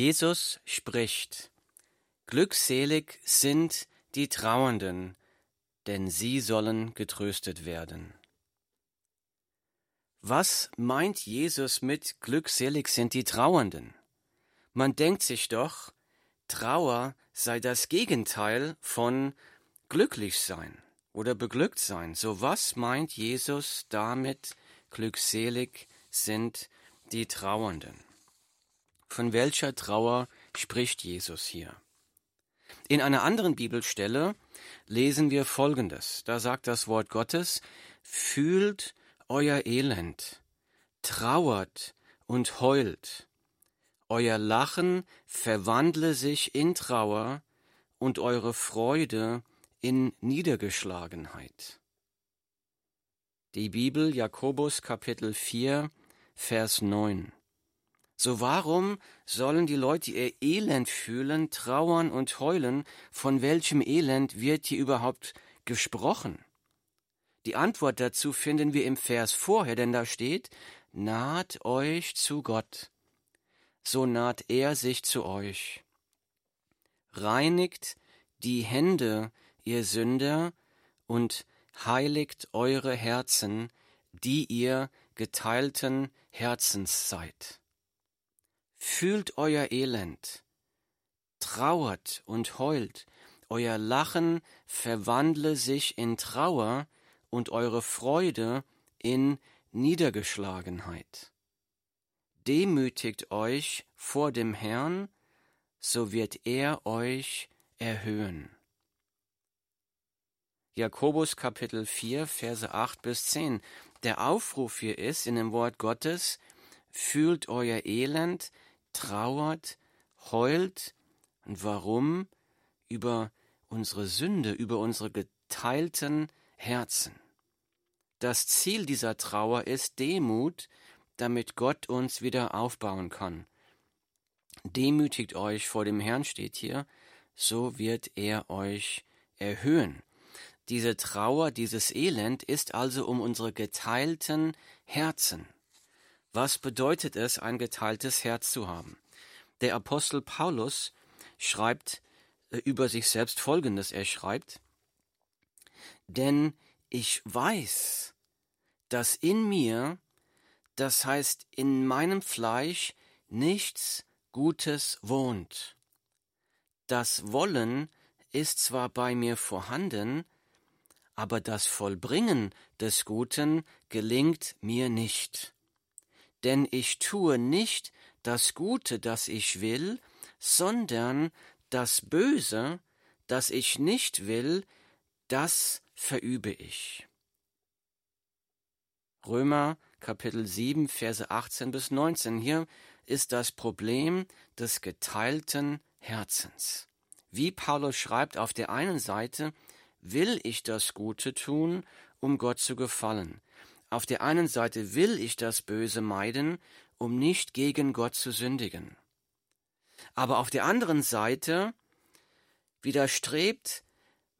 Jesus spricht, Glückselig sind die Trauernden, denn sie sollen getröstet werden. Was meint Jesus mit glückselig sind die Trauernden? Man denkt sich doch, Trauer sei das Gegenteil von glücklich sein oder beglückt sein. So was meint Jesus damit, glückselig sind die Trauernden? Von welcher Trauer spricht Jesus hier? In einer anderen Bibelstelle lesen wir Folgendes. Da sagt das Wort Gottes, fühlt euer Elend, trauert und heult. Euer Lachen verwandle sich in Trauer und eure Freude in Niedergeschlagenheit. Die Bibel Jakobus Kapitel 4 Vers 9. So warum sollen die Leute ihr Elend fühlen, trauern und heulen? Von welchem Elend wird hier überhaupt gesprochen? Die Antwort dazu finden wir im Vers vorher, denn da steht, naht euch zu Gott, so naht er sich zu euch. Reinigt die Hände, ihr Sünder, und heiligt eure Herzen, die ihr geteilten Herzens seid. Fühlt euer Elend, trauert und heult, euer Lachen verwandle sich in Trauer und eure Freude in Niedergeschlagenheit. Demütigt euch vor dem Herrn, so wird er euch erhöhen. Jakobus Kapitel 4, Verse 8 bis 10. Der Aufruf hier ist in dem Wort Gottes, fühlt euer Elend, trauert, heult. Und warum? Über unsere Sünde, über unsere geteilten Herzen. Das Ziel dieser Trauer ist Demut, damit Gott uns wieder aufbauen kann. Demütigt euch vor dem Herrn steht hier, so wird er euch erhöhen. Diese Trauer, dieses Elend ist also um unsere geteilten Herzen. Was bedeutet es, ein geteiltes Herz zu haben? Der Apostel Paulus schreibt äh, über sich selbst Folgendes. Er schreibt, denn ich weiß, dass in mir, das heißt in meinem Fleisch, nichts Gutes wohnt. Das Wollen ist zwar bei mir vorhanden, aber das Vollbringen des Guten gelingt mir nicht denn ich tue nicht das Gute, das ich will, sondern das Böse, das ich nicht will, das verübe ich. Römer Kapitel 7, Verse 18 bis 19. Hier ist das Problem des geteilten Herzens. Wie Paulus schreibt, auf der einen Seite will ich das Gute tun, um Gott zu gefallen. Auf der einen Seite will ich das Böse meiden, um nicht gegen Gott zu sündigen. Aber auf der anderen Seite widerstrebt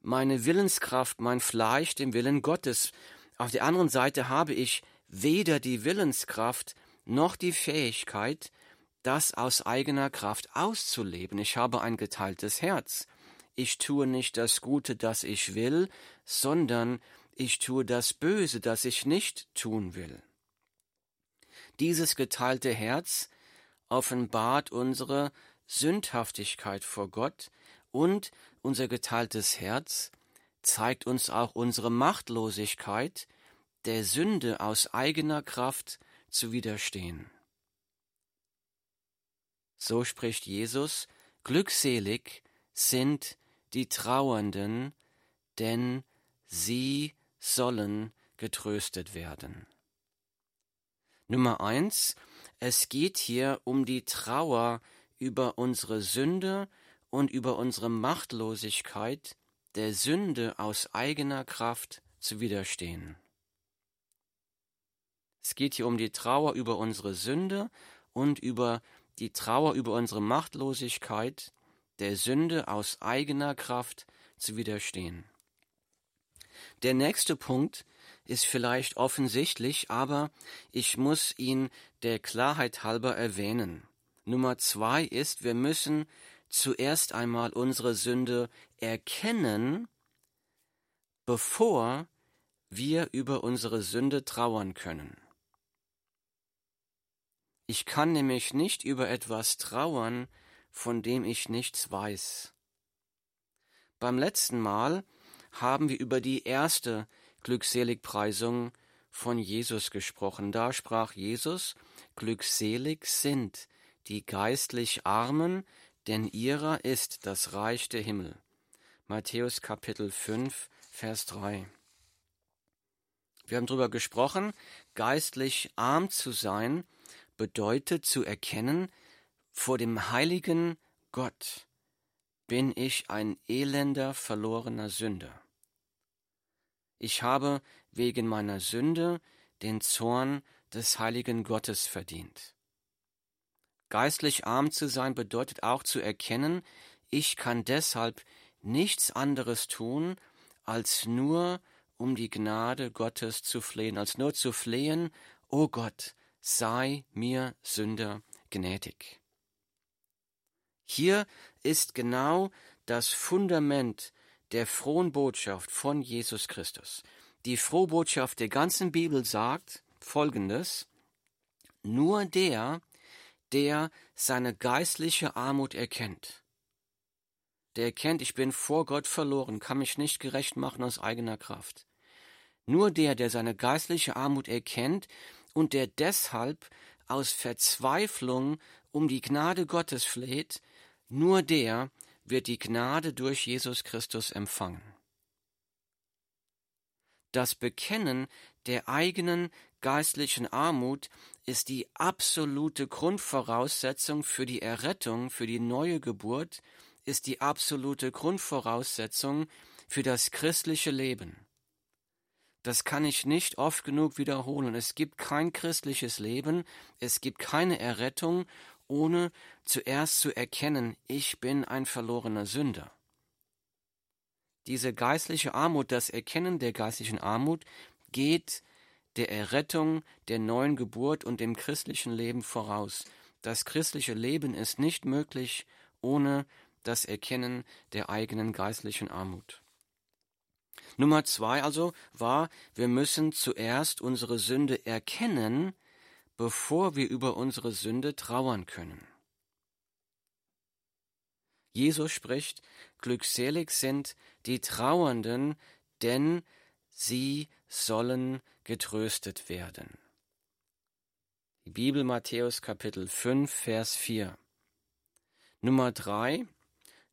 meine Willenskraft, mein Fleisch dem Willen Gottes. Auf der anderen Seite habe ich weder die Willenskraft noch die Fähigkeit, das aus eigener Kraft auszuleben. Ich habe ein geteiltes Herz. Ich tue nicht das Gute, das ich will, sondern ich tue das Böse, das ich nicht tun will. Dieses geteilte Herz offenbart unsere Sündhaftigkeit vor Gott und unser geteiltes Herz zeigt uns auch unsere Machtlosigkeit, der Sünde aus eigener Kraft zu widerstehen. So spricht Jesus, Glückselig sind die Trauernden, denn sie sollen getröstet werden. Nummer eins, es geht hier um die Trauer über unsere Sünde und über unsere Machtlosigkeit, der Sünde aus eigener Kraft zu widerstehen. Es geht hier um die Trauer über unsere Sünde und über die Trauer über unsere Machtlosigkeit, der Sünde aus eigener Kraft zu widerstehen. Der nächste Punkt ist vielleicht offensichtlich, aber ich muss ihn der Klarheit halber erwähnen. Nummer zwei ist, wir müssen zuerst einmal unsere Sünde erkennen, bevor wir über unsere Sünde trauern können. Ich kann nämlich nicht über etwas trauern, von dem ich nichts weiß. Beim letzten Mal haben wir über die erste Glückseligpreisung von Jesus gesprochen. Da sprach Jesus, Glückselig sind die geistlich Armen, denn ihrer ist das Reich der Himmel. Matthäus Kapitel 5, Vers 3. Wir haben darüber gesprochen, geistlich arm zu sein bedeutet zu erkennen, vor dem heiligen Gott bin ich ein elender, verlorener Sünder. Ich habe wegen meiner Sünde den Zorn des heiligen Gottes verdient. Geistlich arm zu sein bedeutet auch zu erkennen, ich kann deshalb nichts anderes tun, als nur um die Gnade Gottes zu flehen, als nur zu flehen, o Gott, sei mir Sünder gnädig. Hier ist genau das Fundament der frohen Botschaft von Jesus Christus. Die Frohbotschaft der ganzen Bibel sagt Folgendes, nur der, der seine geistliche Armut erkennt, der erkennt, ich bin vor Gott verloren, kann mich nicht gerecht machen aus eigener Kraft. Nur der, der seine geistliche Armut erkennt und der deshalb aus Verzweiflung um die Gnade Gottes fleht, nur der wird die Gnade durch Jesus Christus empfangen. Das Bekennen der eigenen geistlichen Armut ist die absolute Grundvoraussetzung für die Errettung, für die neue Geburt, ist die absolute Grundvoraussetzung für das christliche Leben. Das kann ich nicht oft genug wiederholen. Es gibt kein christliches Leben, es gibt keine Errettung, ohne zuerst zu erkennen, ich bin ein verlorener Sünder. Diese geistliche Armut, das Erkennen der geistlichen Armut geht der Errettung, der neuen Geburt und dem christlichen Leben voraus. Das christliche Leben ist nicht möglich ohne das Erkennen der eigenen geistlichen Armut. Nummer zwei also war, wir müssen zuerst unsere Sünde erkennen, bevor wir über unsere Sünde trauern können. Jesus spricht, glückselig sind die Trauernden, denn sie sollen getröstet werden. Die Bibel Matthäus Kapitel 5, Vers 4. Nummer 3.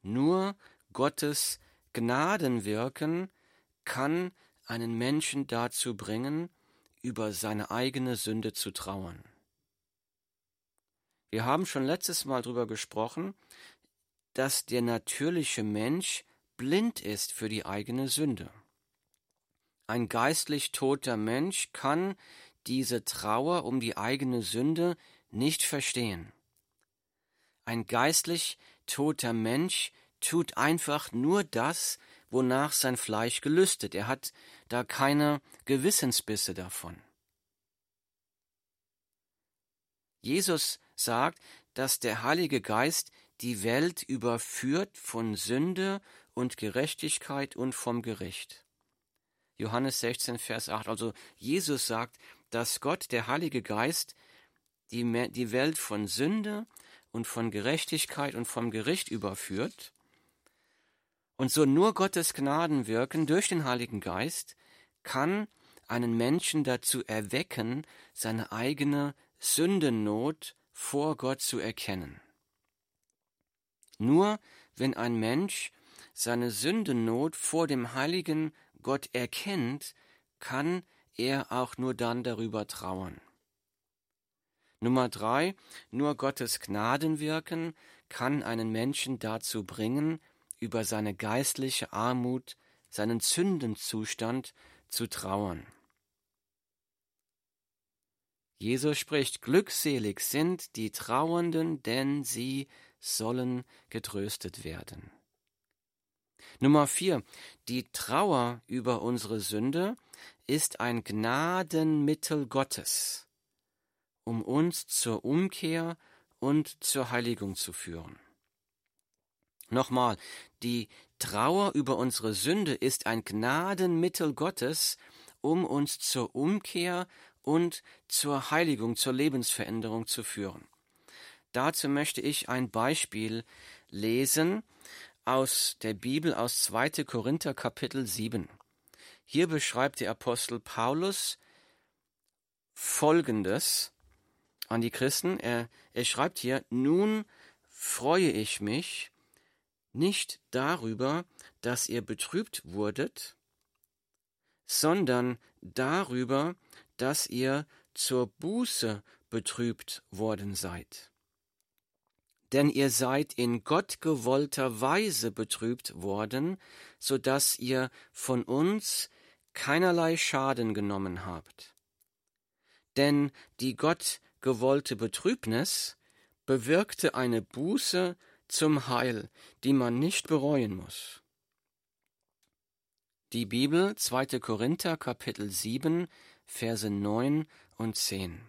Nur Gottes Gnadenwirken kann einen Menschen dazu bringen, über seine eigene Sünde zu trauern. Wir haben schon letztes Mal darüber gesprochen, dass der natürliche Mensch blind ist für die eigene Sünde. Ein geistlich toter Mensch kann diese Trauer um die eigene Sünde nicht verstehen. Ein geistlich toter Mensch tut einfach nur das, wonach sein Fleisch gelüstet. Er hat da keine Gewissensbisse davon. Jesus sagt, dass der Heilige Geist die Welt überführt von Sünde und Gerechtigkeit und vom Gericht. Johannes 16, Vers 8. Also Jesus sagt, dass Gott, der Heilige Geist, die, die Welt von Sünde und von Gerechtigkeit und vom Gericht überführt und so nur Gottes Gnadenwirken durch den Heiligen Geist kann einen Menschen dazu erwecken, seine eigene Sündennot vor Gott zu erkennen. Nur wenn ein Mensch seine Sündennot vor dem heiligen Gott erkennt, kann er auch nur dann darüber trauern. Nummer drei, nur Gottes Gnadenwirken kann einen Menschen dazu bringen, über seine geistliche Armut, seinen Zündenzustand zu trauern. Jesus spricht, glückselig sind die Trauernden, denn sie sollen getröstet werden. Nummer vier, die Trauer über unsere Sünde ist ein Gnadenmittel Gottes, um uns zur Umkehr und zur Heiligung zu führen. Nochmal, die Trauer über unsere Sünde ist ein Gnadenmittel Gottes, um uns zur Umkehr und zur Heiligung, zur Lebensveränderung zu führen. Dazu möchte ich ein Beispiel lesen aus der Bibel aus 2. Korinther Kapitel 7. Hier beschreibt der Apostel Paulus Folgendes an die Christen. Er, er schreibt hier, nun freue ich mich nicht darüber, dass ihr betrübt wurdet, sondern darüber, dass ihr zur Buße betrübt worden seid. Denn ihr seid in Gott gewollter Weise betrübt worden, so dass ihr von uns keinerlei Schaden genommen habt. Denn die Gott gewollte Betrübnis bewirkte eine Buße zum Heil, die man nicht bereuen muss. Die Bibel 2. Korinther Kapitel 7 Verse 9 und 10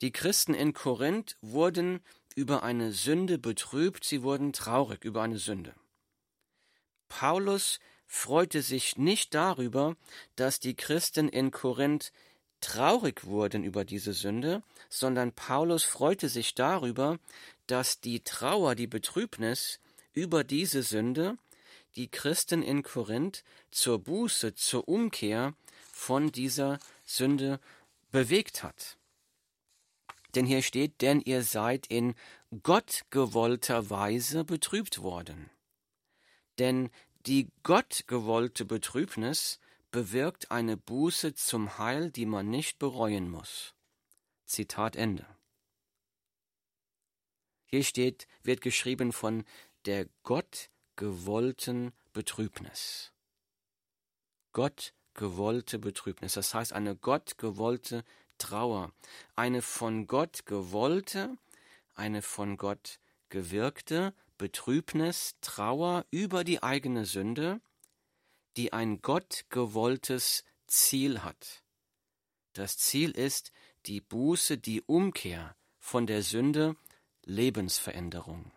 Die Christen in Korinth wurden über eine Sünde betrübt, sie wurden traurig über eine Sünde. Paulus freute sich nicht darüber, dass die Christen in Korinth traurig wurden über diese Sünde, sondern Paulus freute sich darüber, dass die Trauer, die Betrübnis über diese Sünde die Christen in Korinth zur Buße, zur Umkehr von dieser Sünde bewegt hat. Denn hier steht, denn ihr seid in Gott gewollter Weise betrübt worden. Denn die Gott gewollte Betrübnis bewirkt eine Buße zum Heil, die man nicht bereuen muss. Zitat Ende. Hier steht, wird geschrieben von der Gott gewollten Betrübnis. Gott gewollte Betrübnis, das heißt eine Gott gewollte Trauer, eine von Gott gewollte, eine von Gott gewirkte Betrübnis, Trauer über die eigene Sünde, die ein Gott gewolltes Ziel hat. Das Ziel ist die Buße, die Umkehr von der Sünde Lebensveränderung.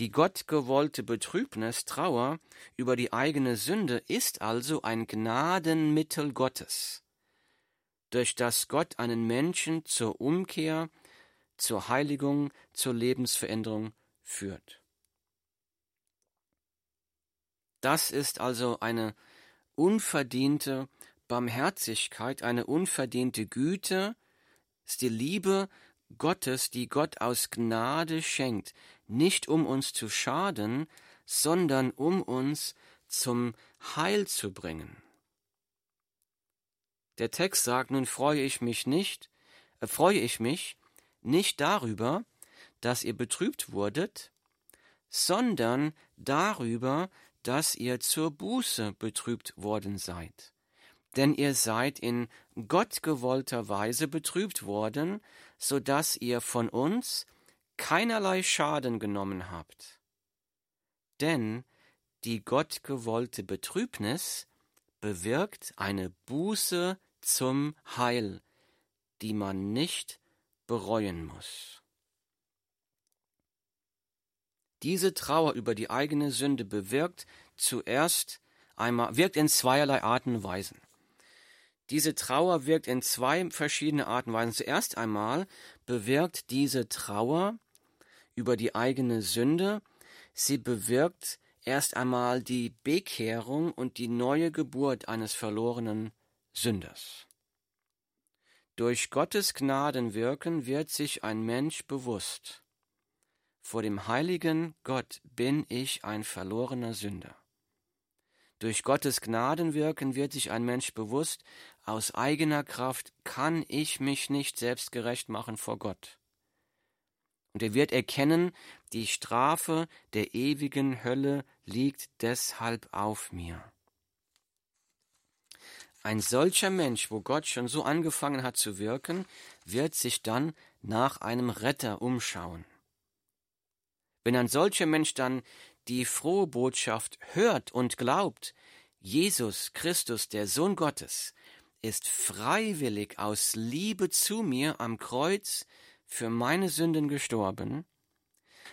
Die gottgewollte Betrübnis, Trauer über die eigene Sünde ist also ein Gnadenmittel Gottes, durch das Gott einen Menschen zur Umkehr, zur Heiligung, zur Lebensveränderung führt. Das ist also eine unverdiente Barmherzigkeit, eine unverdiente Güte, ist die Liebe Gottes, die Gott aus Gnade schenkt, nicht um uns zu schaden, sondern um uns zum Heil zu bringen. Der Text sagt, nun freue ich mich nicht, äh, freue ich mich nicht darüber, dass ihr betrübt wurdet, sondern darüber, dass ihr zur Buße betrübt worden seid. Denn ihr seid in gottgewollter Weise betrübt worden, so dass ihr von uns keinerlei Schaden genommen habt. Denn die gottgewollte Betrübnis bewirkt eine Buße zum Heil, die man nicht bereuen muss. Diese Trauer über die eigene Sünde bewirkt zuerst einmal, wirkt in zweierlei Arten und Weisen. Diese Trauer wirkt in zwei verschiedene Arten und Weisen. Zuerst einmal bewirkt diese Trauer über die eigene Sünde, sie bewirkt erst einmal die Bekehrung und die neue Geburt eines verlorenen Sünders. Durch Gottes Gnadenwirken wird sich ein Mensch bewusst. Vor dem heiligen Gott bin ich ein verlorener Sünder. Durch Gottes Gnadenwirken wird sich ein Mensch bewusst, aus eigener Kraft kann ich mich nicht selbst gerecht machen vor Gott. Und er wird erkennen, die Strafe der ewigen Hölle liegt deshalb auf mir. Ein solcher Mensch, wo Gott schon so angefangen hat zu wirken, wird sich dann nach einem Retter umschauen. Wenn ein solcher Mensch dann die frohe Botschaft hört und glaubt, Jesus Christus, der Sohn Gottes, ist freiwillig aus Liebe zu mir am Kreuz für meine Sünden gestorben.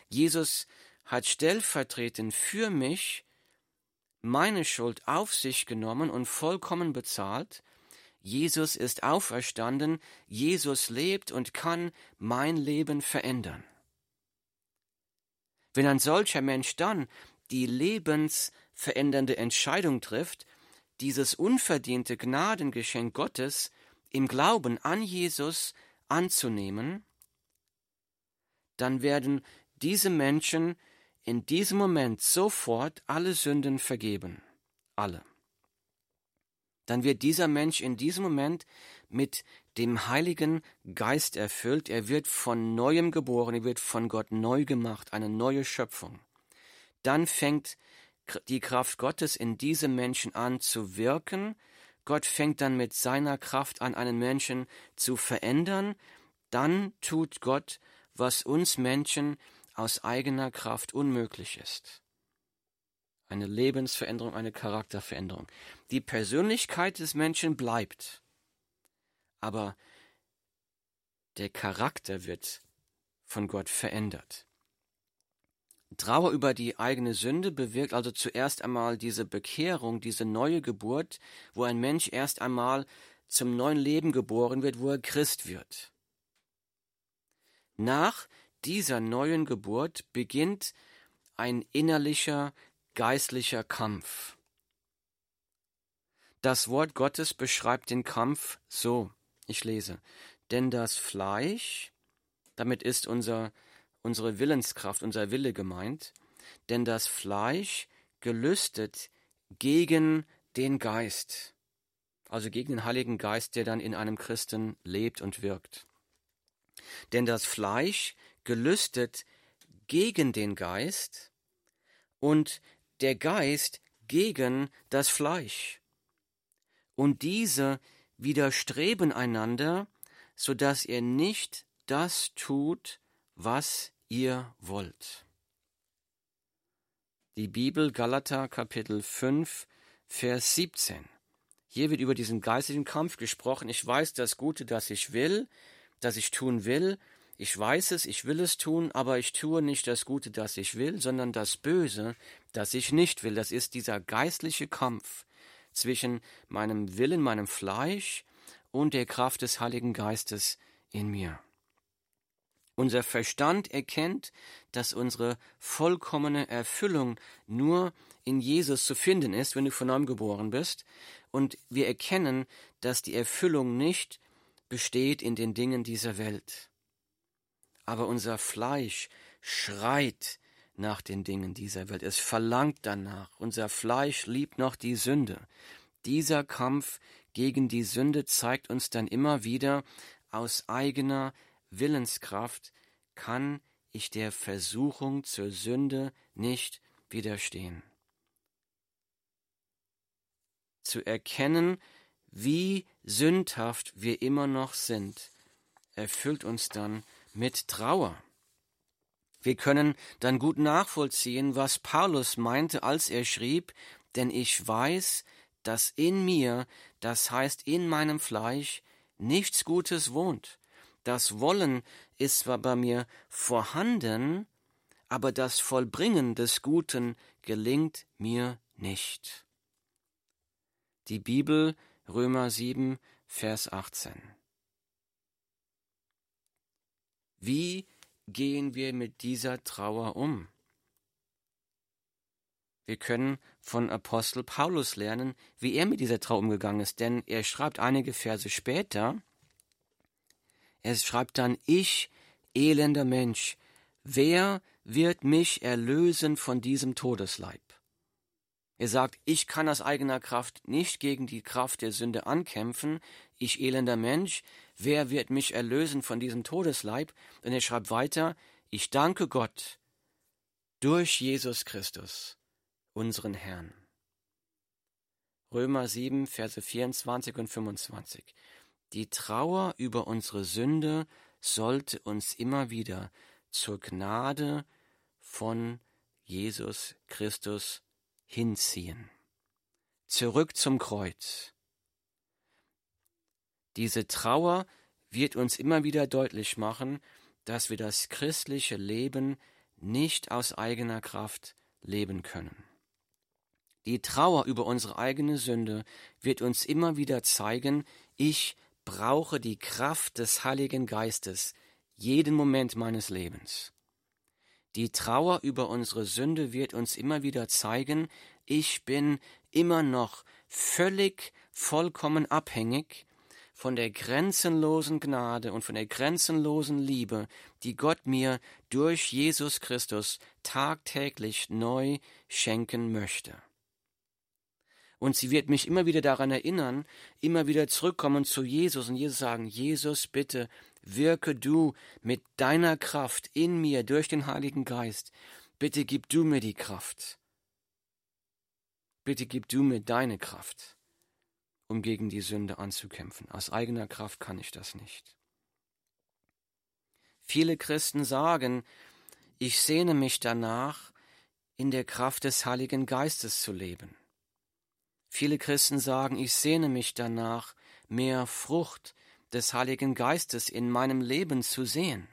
Jesus hat stellvertretend für mich meine Schuld auf sich genommen und vollkommen bezahlt. Jesus ist auferstanden, Jesus lebt und kann mein Leben verändern. Wenn ein solcher Mensch dann die lebensverändernde Entscheidung trifft, dieses unverdiente Gnadengeschenk Gottes im Glauben an Jesus anzunehmen, dann werden diese Menschen in diesem Moment sofort alle Sünden vergeben. Alle. Dann wird dieser Mensch in diesem Moment mit dem Heiligen Geist erfüllt. Er wird von neuem geboren, er wird von Gott neu gemacht, eine neue Schöpfung. Dann fängt die Kraft Gottes in diesem Menschen an zu wirken. Gott fängt dann mit seiner Kraft an, einen Menschen zu verändern. Dann tut Gott, was uns Menschen aus eigener Kraft unmöglich ist. Eine Lebensveränderung, eine Charakterveränderung. Die Persönlichkeit des Menschen bleibt, aber der Charakter wird von Gott verändert. Trauer über die eigene Sünde bewirkt also zuerst einmal diese Bekehrung, diese neue Geburt, wo ein Mensch erst einmal zum neuen Leben geboren wird, wo er Christ wird. Nach dieser neuen Geburt beginnt ein innerlicher, geistlicher Kampf. Das Wort Gottes beschreibt den Kampf so, ich lese, denn das Fleisch, damit ist unser, unsere Willenskraft, unser Wille gemeint, denn das Fleisch gelüstet gegen den Geist, also gegen den Heiligen Geist, der dann in einem Christen lebt und wirkt. Denn das Fleisch gelüstet gegen den Geist und der Geist gegen das Fleisch. Und diese widerstreben einander, so dass ihr nicht das tut, was ihr wollt. Die Bibel Galater Kapitel 5 Vers 17. Hier wird über diesen geistigen Kampf gesprochen. Ich weiß das Gute, das ich will, das ich tun will, ich weiß es, ich will es tun, aber ich tue nicht das Gute, das ich will, sondern das Böse, das ich nicht will. Das ist dieser geistliche Kampf zwischen meinem Willen, meinem Fleisch und der Kraft des Heiligen Geistes in mir. Unser Verstand erkennt, dass unsere vollkommene Erfüllung nur in Jesus zu finden ist, wenn du von neuem geboren bist. Und wir erkennen, dass die Erfüllung nicht besteht in den Dingen dieser Welt aber unser Fleisch schreit nach den Dingen dieser Welt. Es verlangt danach. Unser Fleisch liebt noch die Sünde. Dieser Kampf gegen die Sünde zeigt uns dann immer wieder, aus eigener Willenskraft kann ich der Versuchung zur Sünde nicht widerstehen. Zu erkennen, wie sündhaft wir immer noch sind, erfüllt uns dann mit Trauer. Wir können dann gut nachvollziehen, was Paulus meinte, als er schrieb, denn ich weiß, dass in mir, das heißt in meinem Fleisch, nichts Gutes wohnt. Das Wollen ist zwar bei mir vorhanden, aber das Vollbringen des Guten gelingt mir nicht. Die Bibel Römer 7, Vers 18. Wie gehen wir mit dieser Trauer um? Wir können von Apostel Paulus lernen, wie er mit dieser Trauer umgegangen ist, denn er schreibt einige Verse später, er schreibt dann, ich, elender Mensch, wer wird mich erlösen von diesem Todesleib? Er sagt, ich kann aus eigener Kraft nicht gegen die Kraft der Sünde ankämpfen, ich elender Mensch, wer wird mich erlösen von diesem Todesleib? Und er schreibt weiter, ich danke Gott durch Jesus Christus, unseren Herrn. Römer 7, Verse 24 und 25. Die Trauer über unsere Sünde sollte uns immer wieder zur Gnade von Jesus Christus hinziehen. Zurück zum Kreuz Diese Trauer wird uns immer wieder deutlich machen, dass wir das christliche Leben nicht aus eigener Kraft leben können. Die Trauer über unsere eigene Sünde wird uns immer wieder zeigen, ich brauche die Kraft des Heiligen Geistes jeden Moment meines Lebens. Die Trauer über unsere Sünde wird uns immer wieder zeigen, ich bin immer noch völlig vollkommen abhängig von der grenzenlosen Gnade und von der grenzenlosen Liebe, die Gott mir durch Jesus Christus tagtäglich neu schenken möchte. Und sie wird mich immer wieder daran erinnern, immer wieder zurückkommen zu Jesus und Jesus sagen, Jesus, bitte wirke du mit deiner Kraft in mir durch den Heiligen Geist. Bitte gib du mir die Kraft. Bitte gib du mir deine Kraft um gegen die Sünde anzukämpfen. Aus eigener Kraft kann ich das nicht. Viele Christen sagen, ich sehne mich danach, in der Kraft des Heiligen Geistes zu leben. Viele Christen sagen, ich sehne mich danach, mehr Frucht des Heiligen Geistes in meinem Leben zu sehen.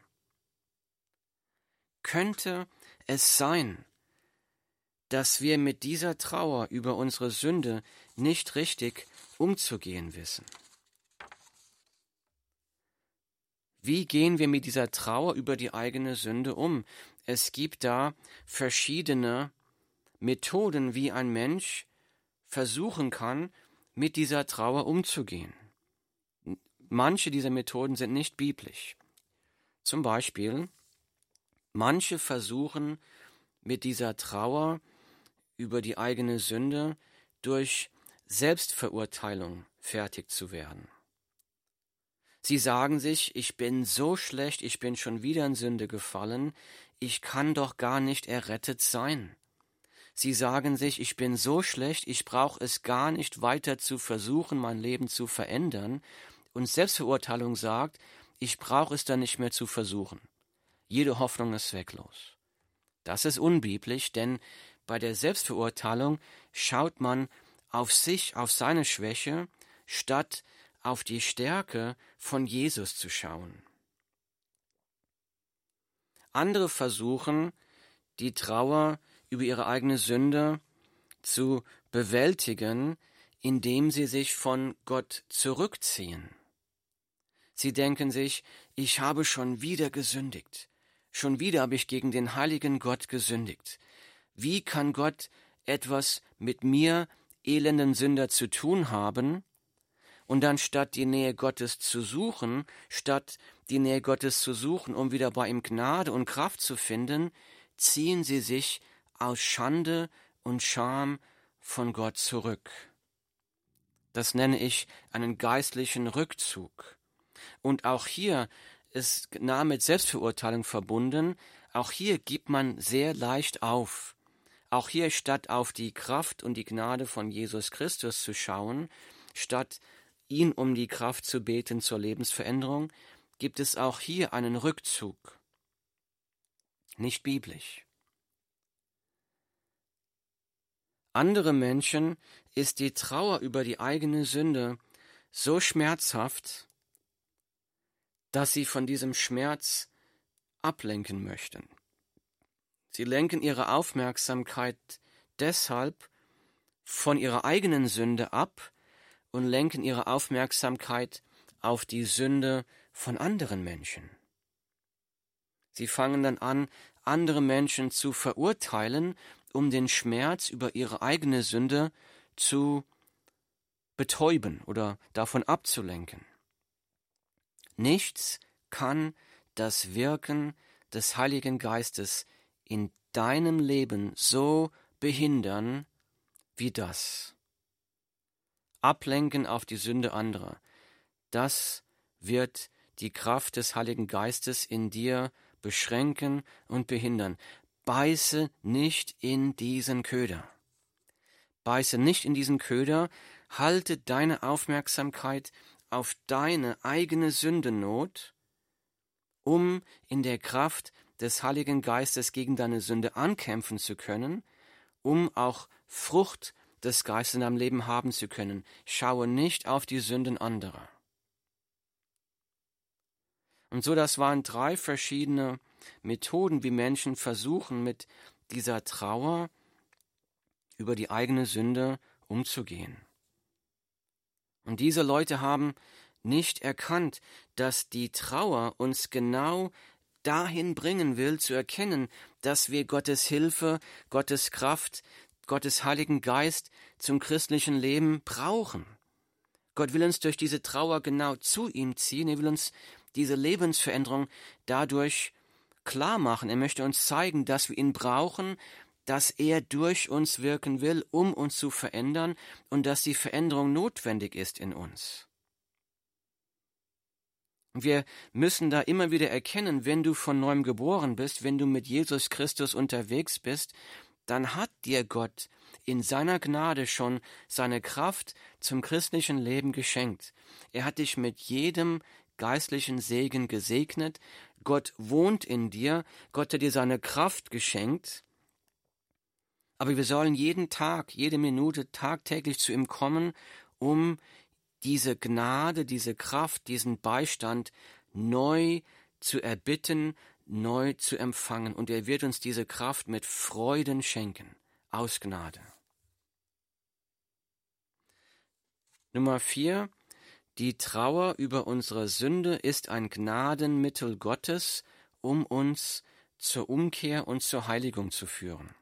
Könnte es sein, dass wir mit dieser Trauer über unsere Sünde nicht richtig umzugehen wissen. Wie gehen wir mit dieser Trauer über die eigene Sünde um? Es gibt da verschiedene Methoden, wie ein Mensch versuchen kann, mit dieser Trauer umzugehen. Manche dieser Methoden sind nicht biblisch. Zum Beispiel, manche versuchen mit dieser Trauer über die eigene Sünde durch Selbstverurteilung fertig zu werden. Sie sagen sich, ich bin so schlecht, ich bin schon wieder in Sünde gefallen, ich kann doch gar nicht errettet sein. Sie sagen sich, ich bin so schlecht, ich brauche es gar nicht weiter zu versuchen, mein Leben zu verändern, und Selbstverurteilung sagt, ich brauche es dann nicht mehr zu versuchen. Jede Hoffnung ist zwecklos. Das ist unbiblisch, denn bei der Selbstverurteilung schaut man auf sich, auf seine Schwäche, statt auf die Stärke von Jesus zu schauen. Andere versuchen, die Trauer über ihre eigene Sünde zu bewältigen, indem sie sich von Gott zurückziehen. Sie denken sich, ich habe schon wieder gesündigt, schon wieder habe ich gegen den heiligen Gott gesündigt. Wie kann Gott etwas mit mir elenden Sünder zu tun haben, und dann statt die Nähe Gottes zu suchen, statt die Nähe Gottes zu suchen, um wieder bei ihm Gnade und Kraft zu finden, ziehen sie sich aus Schande und Scham von Gott zurück. Das nenne ich einen geistlichen Rückzug. Und auch hier ist nah mit Selbstverurteilung verbunden, auch hier gibt man sehr leicht auf. Auch hier statt auf die Kraft und die Gnade von Jesus Christus zu schauen, statt ihn um die Kraft zu beten zur Lebensveränderung, gibt es auch hier einen Rückzug. Nicht biblisch. Andere Menschen ist die Trauer über die eigene Sünde so schmerzhaft, dass sie von diesem Schmerz ablenken möchten. Sie lenken ihre Aufmerksamkeit deshalb von ihrer eigenen Sünde ab und lenken ihre Aufmerksamkeit auf die Sünde von anderen Menschen. Sie fangen dann an, andere Menschen zu verurteilen, um den Schmerz über ihre eigene Sünde zu betäuben oder davon abzulenken. Nichts kann das Wirken des Heiligen Geistes in deinem Leben so behindern wie das. Ablenken auf die Sünde anderer, das wird die Kraft des Heiligen Geistes in dir beschränken und behindern. Beiße nicht in diesen Köder. Beiße nicht in diesen Köder, halte deine Aufmerksamkeit auf deine eigene Sündenot, um in der Kraft des Heiligen Geistes gegen deine Sünde ankämpfen zu können, um auch Frucht des Geistes in deinem Leben haben zu können. Schaue nicht auf die Sünden anderer. Und so, das waren drei verschiedene Methoden, wie Menschen versuchen, mit dieser Trauer über die eigene Sünde umzugehen. Und diese Leute haben nicht erkannt, dass die Trauer uns genau dahin bringen will, zu erkennen, dass wir Gottes Hilfe, Gottes Kraft, Gottes Heiligen Geist zum christlichen Leben brauchen. Gott will uns durch diese Trauer genau zu ihm ziehen, er will uns diese Lebensveränderung dadurch klar machen. Er möchte uns zeigen, dass wir ihn brauchen, dass er durch uns wirken will, um uns zu verändern und dass die Veränderung notwendig ist in uns. Wir müssen da immer wieder erkennen, wenn du von neuem geboren bist, wenn du mit Jesus Christus unterwegs bist, dann hat dir Gott in seiner Gnade schon seine Kraft zum christlichen Leben geschenkt. Er hat dich mit jedem geistlichen Segen gesegnet, Gott wohnt in dir, Gott hat dir seine Kraft geschenkt, aber wir sollen jeden Tag, jede Minute tagtäglich zu ihm kommen, um diese Gnade, diese Kraft, diesen Beistand neu zu erbitten, neu zu empfangen. Und er wird uns diese Kraft mit Freuden schenken, aus Gnade. Nummer vier. Die Trauer über unsere Sünde ist ein Gnadenmittel Gottes, um uns zur Umkehr und zur Heiligung zu führen.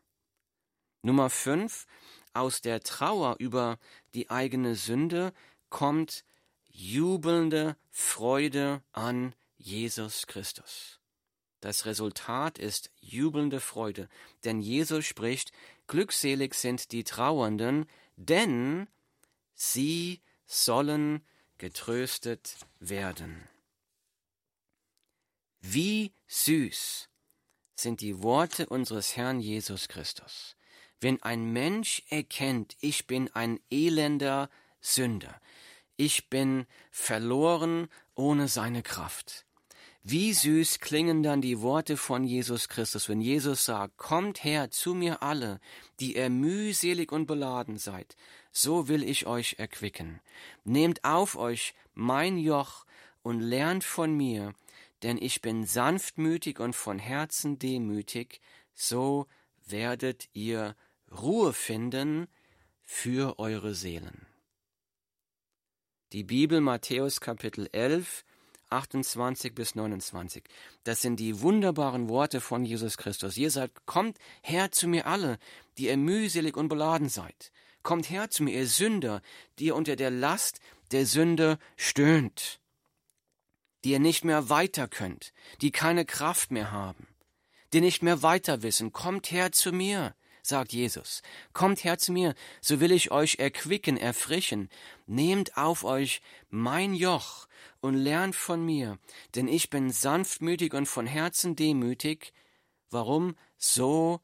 Nummer fünf. Aus der Trauer über die eigene Sünde kommt jubelnde Freude an Jesus Christus. Das Resultat ist jubelnde Freude, denn Jesus spricht, glückselig sind die Trauernden, denn sie sollen getröstet werden. Wie süß sind die Worte unseres Herrn Jesus Christus. Wenn ein Mensch erkennt, ich bin ein elender Sünder, ich bin verloren ohne seine Kraft. Wie süß klingen dann die Worte von Jesus Christus, wenn Jesus sagt, Kommt her zu mir alle, die ihr mühselig und beladen seid, so will ich euch erquicken. Nehmt auf euch mein Joch und lernt von mir, denn ich bin sanftmütig und von Herzen demütig, so werdet ihr Ruhe finden für eure Seelen. Die Bibel Matthäus Kapitel 11, 28 bis 29. Das sind die wunderbaren Worte von Jesus Christus. Ihr sagt, kommt her zu mir alle, die ihr mühselig und beladen seid. Kommt her zu mir, ihr Sünder, die ihr unter der Last der Sünde stöhnt, die ihr nicht mehr weiter könnt, die keine Kraft mehr haben, die nicht mehr weiter wissen. Kommt her zu mir, sagt Jesus. Kommt her zu mir, so will ich euch erquicken, erfrischen. Nehmt auf euch mein Joch und lernt von mir, denn ich bin sanftmütig und von Herzen demütig. Warum? So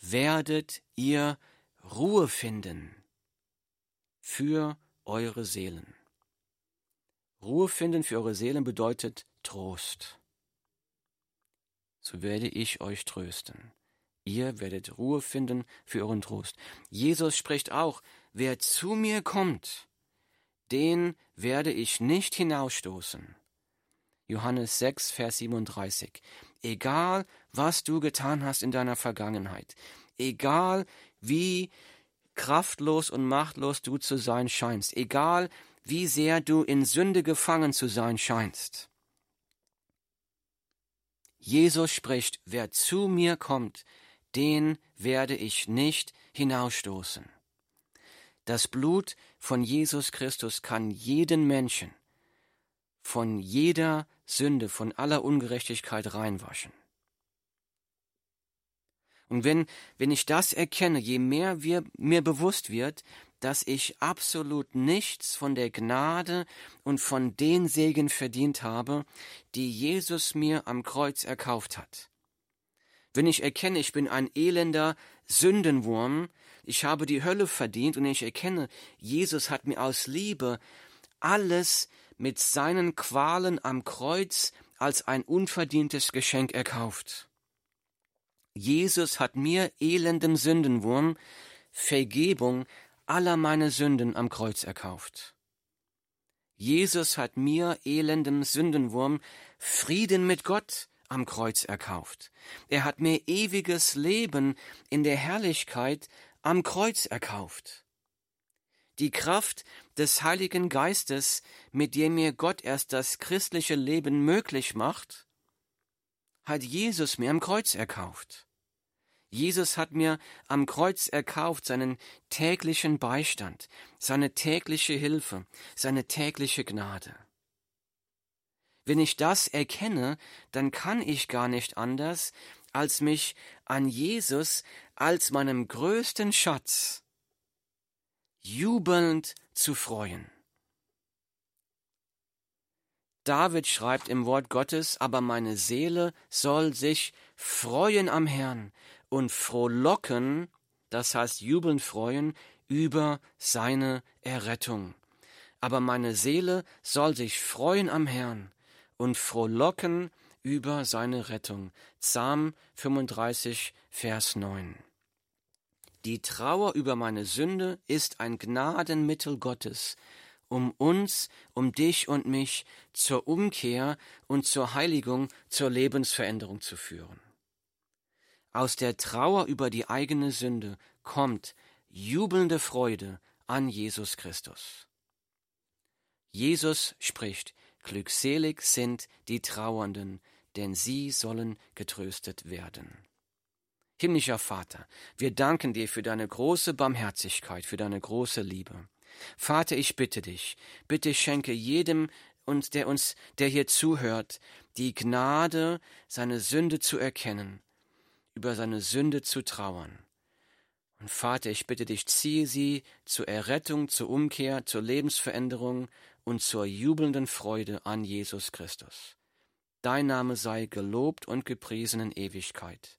werdet ihr Ruhe finden für eure Seelen. Ruhe finden für eure Seelen bedeutet Trost. So werde ich euch trösten. Ihr werdet Ruhe finden für euren Trost. Jesus spricht auch, wer zu mir kommt, den werde ich nicht hinausstoßen. Johannes 6, Vers 37. Egal, was du getan hast in deiner Vergangenheit, egal wie kraftlos und machtlos du zu sein scheinst, egal wie sehr du in Sünde gefangen zu sein scheinst. Jesus spricht, wer zu mir kommt, den werde ich nicht hinausstoßen. Das Blut von Jesus Christus kann jeden Menschen von jeder Sünde, von aller Ungerechtigkeit reinwaschen. Und wenn, wenn ich das erkenne, je mehr wir, mir bewusst wird, dass ich absolut nichts von der Gnade und von den Segen verdient habe, die Jesus mir am Kreuz erkauft hat. Wenn ich erkenne, ich bin ein elender Sündenwurm, ich habe die Hölle verdient und ich erkenne, Jesus hat mir aus Liebe alles mit seinen Qualen am Kreuz als ein unverdientes Geschenk erkauft. Jesus hat mir, elendem Sündenwurm, Vergebung aller meine Sünden am Kreuz erkauft. Jesus hat mir, elendem Sündenwurm, Frieden mit Gott am Kreuz erkauft. Er hat mir ewiges Leben in der Herrlichkeit am Kreuz erkauft. Die Kraft des Heiligen Geistes, mit dem mir Gott erst das christliche Leben möglich macht, hat Jesus mir am Kreuz erkauft. Jesus hat mir am Kreuz erkauft seinen täglichen Beistand, seine tägliche Hilfe, seine tägliche Gnade. Wenn ich das erkenne, dann kann ich gar nicht anders, als mich an Jesus als meinem größten Schatz jubelnd zu freuen. David schreibt im Wort Gottes, aber meine Seele soll sich freuen am Herrn und frohlocken, das heißt jubeln freuen, über seine Errettung. Aber meine Seele soll sich freuen am Herrn und frohlocken über seine Rettung. Psalm 35, Vers 9. Die Trauer über meine Sünde ist ein Gnadenmittel Gottes, um uns, um dich und mich zur Umkehr und zur Heiligung, zur Lebensveränderung zu führen. Aus der Trauer über die eigene Sünde kommt jubelnde Freude an Jesus Christus. Jesus spricht, Glückselig sind die Trauernden, denn sie sollen getröstet werden. Himmlischer Vater, wir danken dir für deine große Barmherzigkeit, für deine große Liebe. Vater, ich bitte dich, bitte schenke jedem uns, der uns, der hier zuhört, die Gnade, seine Sünde zu erkennen, über seine Sünde zu trauern. Und Vater, ich bitte dich, ziehe sie zur Errettung, zur Umkehr, zur Lebensveränderung und zur jubelnden Freude an Jesus Christus. Dein Name sei gelobt und gepriesen in Ewigkeit.